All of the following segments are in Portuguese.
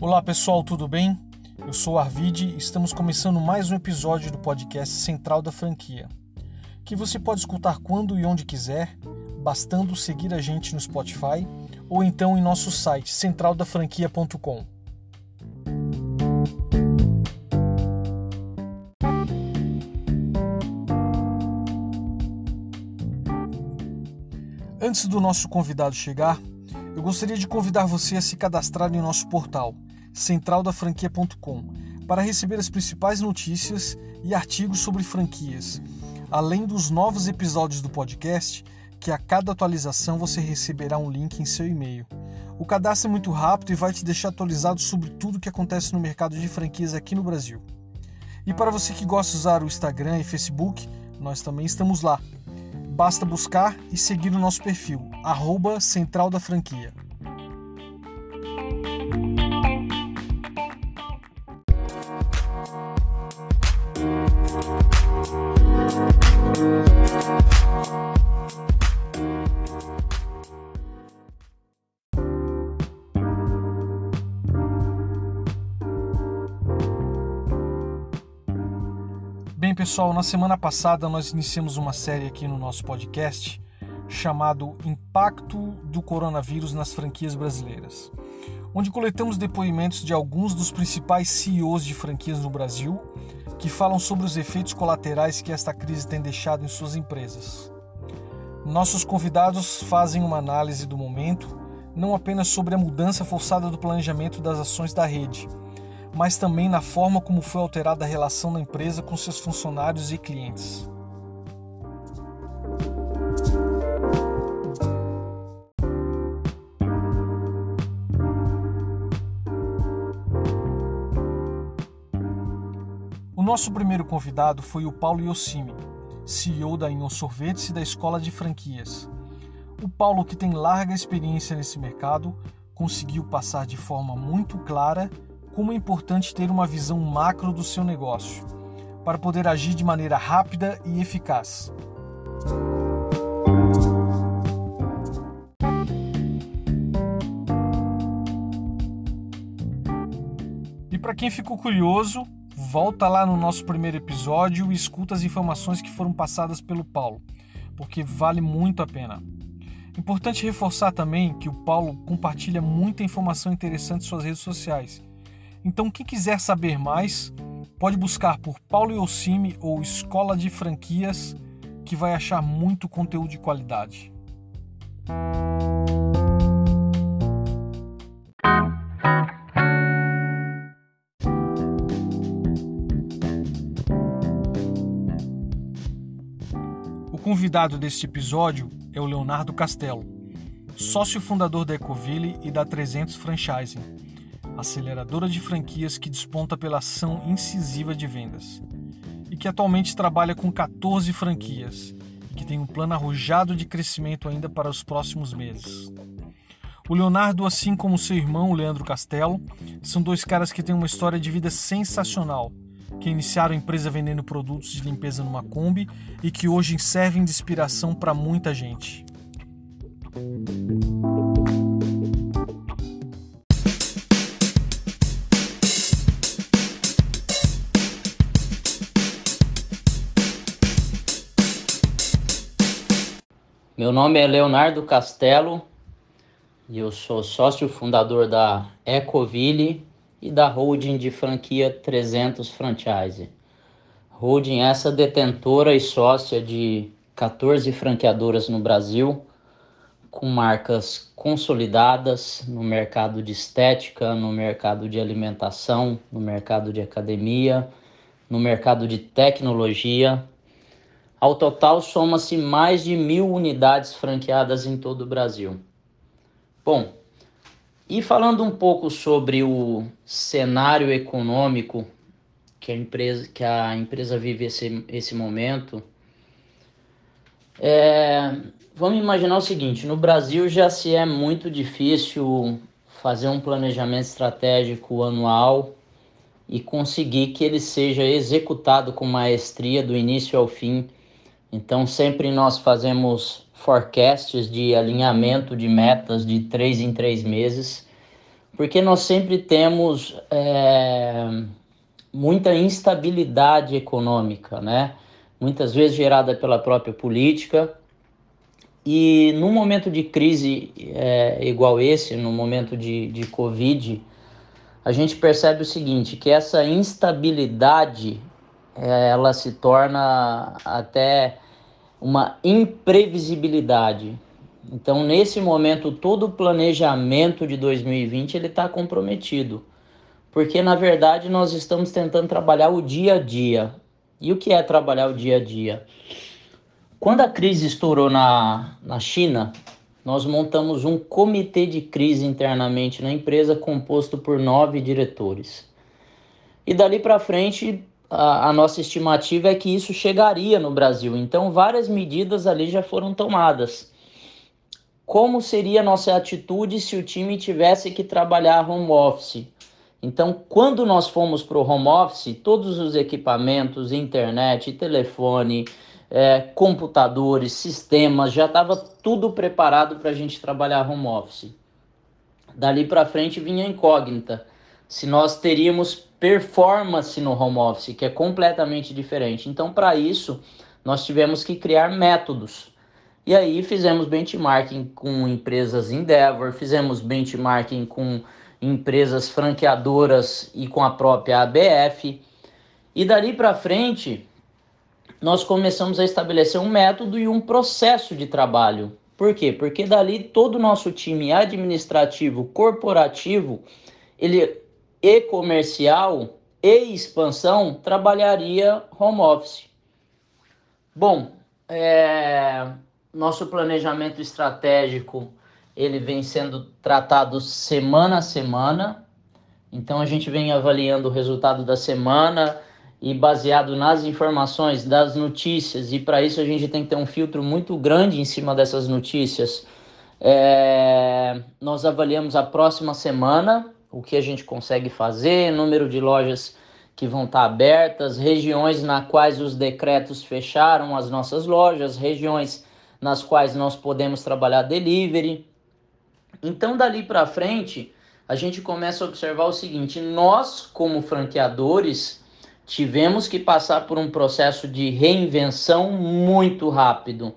Olá pessoal, tudo bem? Eu sou Arvid e estamos começando mais um episódio do podcast Central da Franquia, que você pode escutar quando e onde quiser, bastando seguir a gente no Spotify ou então em nosso site centraldafranquia.com. Antes do nosso convidado chegar, eu gostaria de convidar você a se cadastrar em nosso portal centraldafranquia.com para receber as principais notícias e artigos sobre franquias, além dos novos episódios do podcast, que a cada atualização você receberá um link em seu e-mail. O cadastro é muito rápido e vai te deixar atualizado sobre tudo o que acontece no mercado de franquias aqui no Brasil. E para você que gosta de usar o Instagram e Facebook, nós também estamos lá. Basta buscar e seguir o nosso perfil, arroba Central da Franquia. Pessoal, na semana passada nós iniciamos uma série aqui no nosso podcast chamado Impacto do Coronavírus nas Franquias Brasileiras, onde coletamos depoimentos de alguns dos principais CEOs de franquias no Brasil que falam sobre os efeitos colaterais que esta crise tem deixado em suas empresas. Nossos convidados fazem uma análise do momento, não apenas sobre a mudança forçada do planejamento das ações da rede, mas também na forma como foi alterada a relação da empresa com seus funcionários e clientes. O nosso primeiro convidado foi o Paulo Yossimi, CEO da Inho Sorvetes e da Escola de Franquias. O Paulo, que tem larga experiência nesse mercado, conseguiu passar de forma muito clara como é importante ter uma visão macro do seu negócio, para poder agir de maneira rápida e eficaz. E para quem ficou curioso, volta lá no nosso primeiro episódio e escuta as informações que foram passadas pelo Paulo, porque vale muito a pena. Importante reforçar também que o Paulo compartilha muita informação interessante em suas redes sociais então, quem quiser saber mais, pode buscar por Paulo Yossimi ou Escola de Franquias, que vai achar muito conteúdo de qualidade. O convidado deste episódio é o Leonardo Castelo, sócio fundador da Ecoville e da 300 Franchising aceleradora de franquias que desponta pela ação incisiva de vendas e que atualmente trabalha com 14 franquias e que tem um plano arrojado de crescimento ainda para os próximos meses. O Leonardo, assim como seu irmão, Leandro Castelo, são dois caras que têm uma história de vida sensacional, que iniciaram a empresa vendendo produtos de limpeza numa Kombi e que hoje servem de inspiração para muita gente. Meu nome é Leonardo Castelo e eu sou sócio fundador da Ecoville e da holding de franquia 300 Franchise. Holding essa detentora e sócia de 14 franqueadoras no Brasil, com marcas consolidadas no mercado de estética, no mercado de alimentação, no mercado de academia, no mercado de tecnologia ao total, soma-se mais de mil unidades franqueadas em todo o Brasil. Bom, e falando um pouco sobre o cenário econômico que a empresa, que a empresa vive esse, esse momento, é, vamos imaginar o seguinte: no Brasil já se é muito difícil fazer um planejamento estratégico anual e conseguir que ele seja executado com maestria do início ao fim então, sempre nós fazemos forecasts de alinhamento de metas de três em três meses, porque nós sempre temos é, muita instabilidade econômica, né? Muitas vezes gerada pela própria política. E num momento de crise é, igual esse, no momento de, de Covid, a gente percebe o seguinte, que essa instabilidade ela se torna até uma imprevisibilidade. Então, nesse momento, todo o planejamento de 2020 ele está comprometido, porque na verdade nós estamos tentando trabalhar o dia a dia. E o que é trabalhar o dia a dia? Quando a crise estourou na, na China, nós montamos um comitê de crise internamente na empresa composto por nove diretores. E dali para frente, a, nossa estimativa é que isso chegaria no Brasil. Então, várias medidas ali já foram tomadas como seria a nossa atitude se o time tivesse que trabalhar home office. Então, quando nós fomos para o home office, todos os equipamentos, internet, telefone, é, computadores, sistemas, já estava tudo preparado para a gente trabalhar home office. Dali para frente vinha a incógnita. Se nós teríamos performance no home office, que é completamente diferente. Então, para isso, nós tivemos que criar métodos e aí fizemos benchmarking com empresas Endeavor, fizemos benchmarking com empresas franqueadoras e com a própria ABF. E dali para frente, nós começamos a estabelecer um método e um processo de trabalho. Por quê? Porque dali todo o nosso time administrativo, corporativo, ele e comercial e expansão trabalharia home office. Bom, é, nosso planejamento estratégico ele vem sendo tratado semana a semana. Então a gente vem avaliando o resultado da semana e baseado nas informações das notícias e para isso a gente tem que ter um filtro muito grande em cima dessas notícias. É, nós avaliamos a próxima semana o que a gente consegue fazer, número de lojas que vão estar abertas, regiões na quais os decretos fecharam as nossas lojas, regiões nas quais nós podemos trabalhar delivery. Então, dali para frente, a gente começa a observar o seguinte: nós, como franqueadores, tivemos que passar por um processo de reinvenção muito rápido.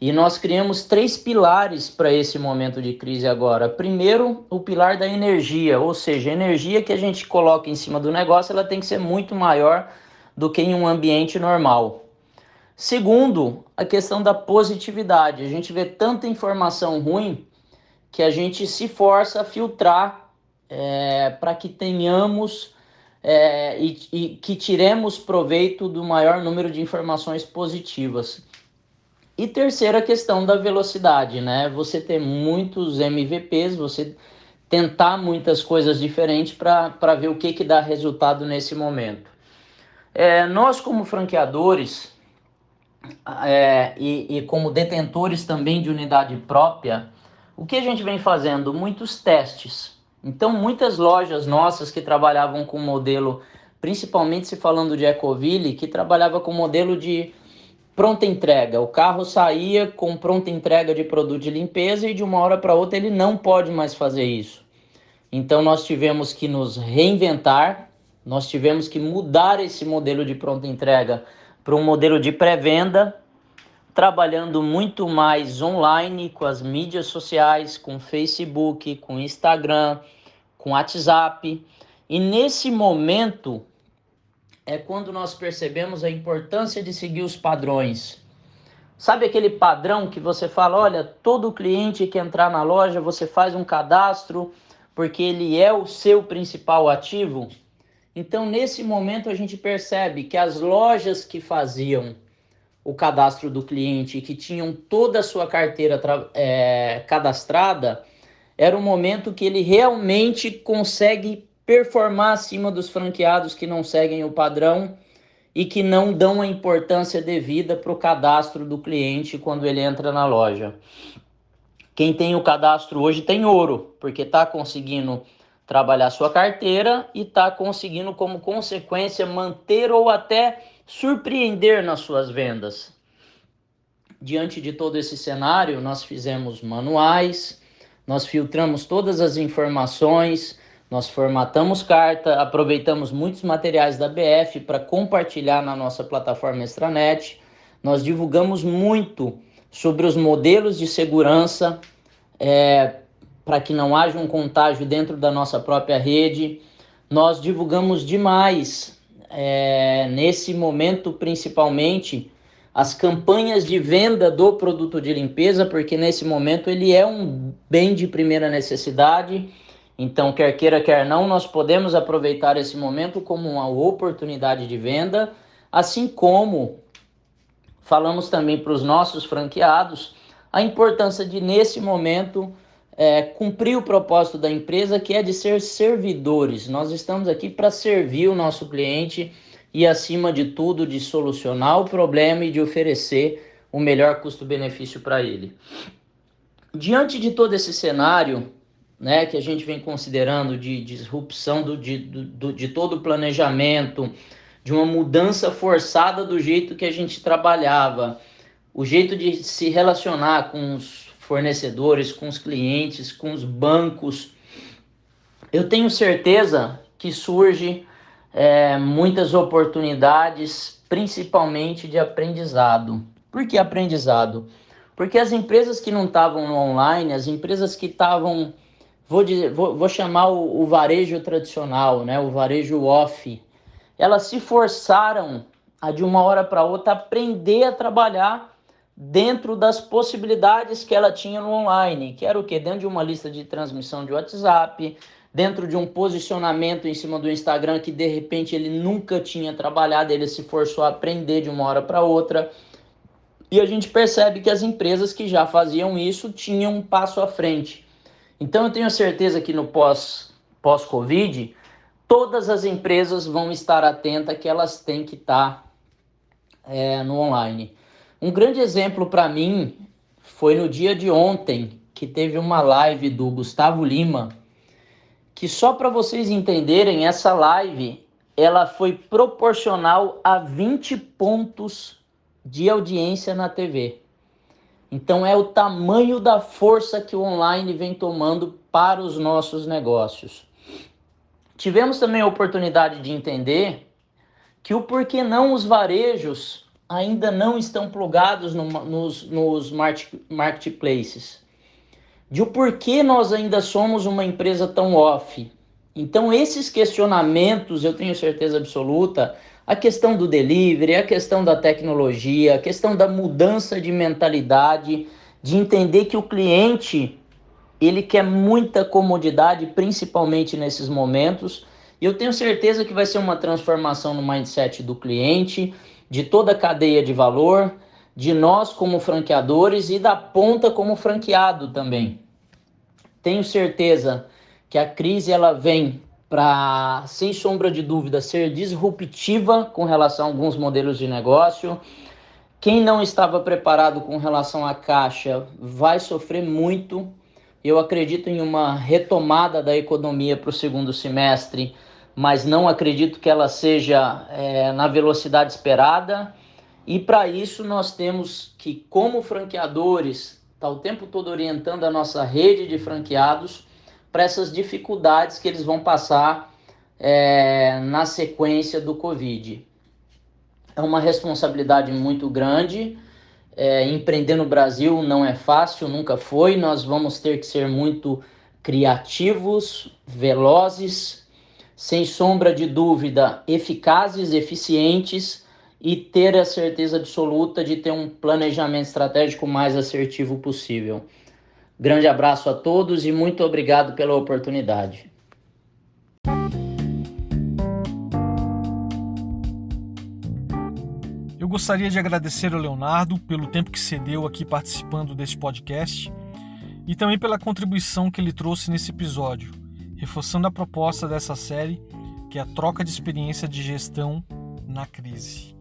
E nós criamos três pilares para esse momento de crise agora. Primeiro, o pilar da energia, ou seja, a energia que a gente coloca em cima do negócio, ela tem que ser muito maior do que em um ambiente normal. Segundo, a questão da positividade. A gente vê tanta informação ruim que a gente se força a filtrar é, para que tenhamos é, e, e, que tiremos proveito do maior número de informações positivas. E terceira questão da velocidade, né? Você ter muitos MVPs, você tentar muitas coisas diferentes para ver o que, que dá resultado nesse momento. É, nós, como franqueadores, é, e, e como detentores também de unidade própria, o que a gente vem fazendo? Muitos testes. Então, muitas lojas nossas que trabalhavam com modelo, principalmente se falando de Ecoville, que trabalhava com modelo de pronta entrega. O carro saía com pronta entrega de produto de limpeza e de uma hora para outra ele não pode mais fazer isso. Então, nós tivemos que nos reinventar, nós tivemos que mudar esse modelo de pronta entrega para um modelo de pré-venda, trabalhando muito mais online com as mídias sociais, com Facebook, com Instagram, com WhatsApp. E nesse momento é quando nós percebemos a importância de seguir os padrões. Sabe aquele padrão que você fala, olha, todo cliente que entrar na loja, você faz um cadastro porque ele é o seu principal ativo? Então, nesse momento, a gente percebe que as lojas que faziam o cadastro do cliente, que tinham toda a sua carteira é, cadastrada, era o momento que ele realmente consegue performar acima dos franqueados que não seguem o padrão e que não dão a importância devida para o cadastro do cliente quando ele entra na loja. Quem tem o cadastro hoje tem ouro, porque está conseguindo trabalhar sua carteira e está conseguindo, como consequência, manter ou até surpreender nas suas vendas. Diante de todo esse cenário, nós fizemos manuais, nós filtramos todas as informações, nós formatamos carta, aproveitamos muitos materiais da BF para compartilhar na nossa plataforma Extranet. Nós divulgamos muito sobre os modelos de segurança é, para que não haja um contágio dentro da nossa própria rede. Nós divulgamos demais, é, nesse momento principalmente, as campanhas de venda do produto de limpeza, porque nesse momento ele é um bem de primeira necessidade. Então, quer queira, quer não, nós podemos aproveitar esse momento como uma oportunidade de venda, assim como falamos também para os nossos franqueados a importância de, nesse momento, é, cumprir o propósito da empresa, que é de ser servidores. Nós estamos aqui para servir o nosso cliente e, acima de tudo, de solucionar o problema e de oferecer o melhor custo-benefício para ele. Diante de todo esse cenário, né, que a gente vem considerando de, disrupção do, de, do, de todo o planejamento, de uma mudança forçada do jeito que a gente trabalhava, o jeito de se relacionar com os fornecedores, com os clientes, com os bancos. Eu tenho certeza que surge é, muitas oportunidades, principalmente de aprendizado. Por que aprendizado? Porque as empresas que não estavam no online, as empresas que estavam, vou, dizer, vou, vou chamar o, o varejo tradicional, né, o varejo off, elas se forçaram a de uma hora para outra aprender a trabalhar dentro das possibilidades que ela tinha no online, que era o que? Dentro de uma lista de transmissão de WhatsApp, dentro de um posicionamento em cima do Instagram que de repente ele nunca tinha trabalhado, ele se forçou a aprender de uma hora para outra. E a gente percebe que as empresas que já faziam isso tinham um passo à frente. Então eu tenho certeza que no pós pós-Covid, todas as empresas vão estar atentas que elas têm que estar é, no online. Um grande exemplo para mim foi no dia de ontem, que teve uma live do Gustavo Lima, que só para vocês entenderem, essa live ela foi proporcional a 20 pontos de audiência na TV. Então é o tamanho da força que o online vem tomando para os nossos negócios. Tivemos também a oportunidade de entender que o porquê não os varejos ainda não estão plugados no, nos, nos marketplaces de o porquê nós ainda somos uma empresa tão off. Então, esses questionamentos, eu tenho certeza absoluta, a questão do delivery, a questão da tecnologia, a questão da mudança de mentalidade, de entender que o cliente ele quer muita comodidade, principalmente nesses momentos. E eu tenho certeza que vai ser uma transformação no mindset do cliente, de toda a cadeia de valor, de nós como franqueadores e da ponta como franqueado também. Tenho certeza que a crise ela vem para, sem sombra de dúvida, ser disruptiva com relação a alguns modelos de negócio. Quem não estava preparado com relação à caixa vai sofrer muito. Eu acredito em uma retomada da economia para o segundo semestre, mas não acredito que ela seja é, na velocidade esperada. E para isso nós temos que, como franqueadores, estar tá o tempo todo orientando a nossa rede de franqueados para essas dificuldades que eles vão passar é, na sequência do Covid. É uma responsabilidade muito grande. É, empreender no Brasil não é fácil, nunca foi. Nós vamos ter que ser muito criativos, velozes, sem sombra de dúvida, eficazes, eficientes e ter a certeza absoluta de ter um planejamento estratégico mais assertivo possível. Grande abraço a todos e muito obrigado pela oportunidade. Eu gostaria de agradecer ao Leonardo pelo tempo que cedeu aqui participando deste podcast e também pela contribuição que ele trouxe nesse episódio, reforçando a proposta dessa série, que é a troca de experiência de gestão na crise.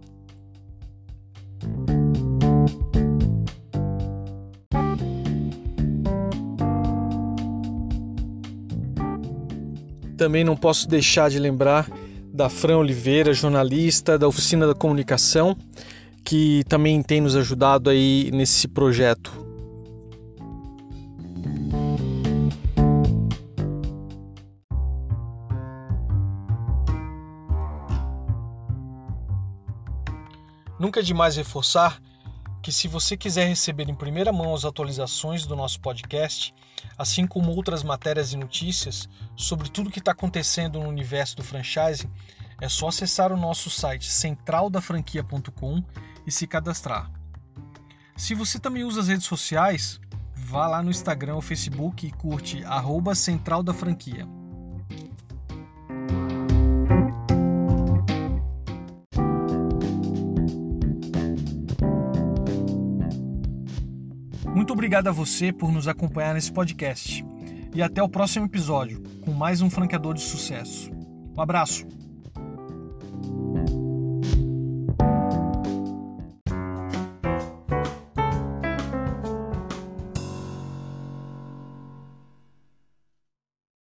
Também não posso deixar de lembrar da Fran Oliveira, jornalista da Oficina da Comunicação, que também tem nos ajudado aí nesse projeto. Nunca é demais reforçar que se você quiser receber em primeira mão as atualizações do nosso podcast, assim como outras matérias e notícias sobre tudo que está acontecendo no universo do franchising, é só acessar o nosso site centraldafranquia.com e se cadastrar. Se você também usa as redes sociais, vá lá no Instagram ou Facebook e curte arroba Central da Franquia. Muito obrigado a você por nos acompanhar nesse podcast. E até o próximo episódio, com mais um franqueador de sucesso. Um abraço!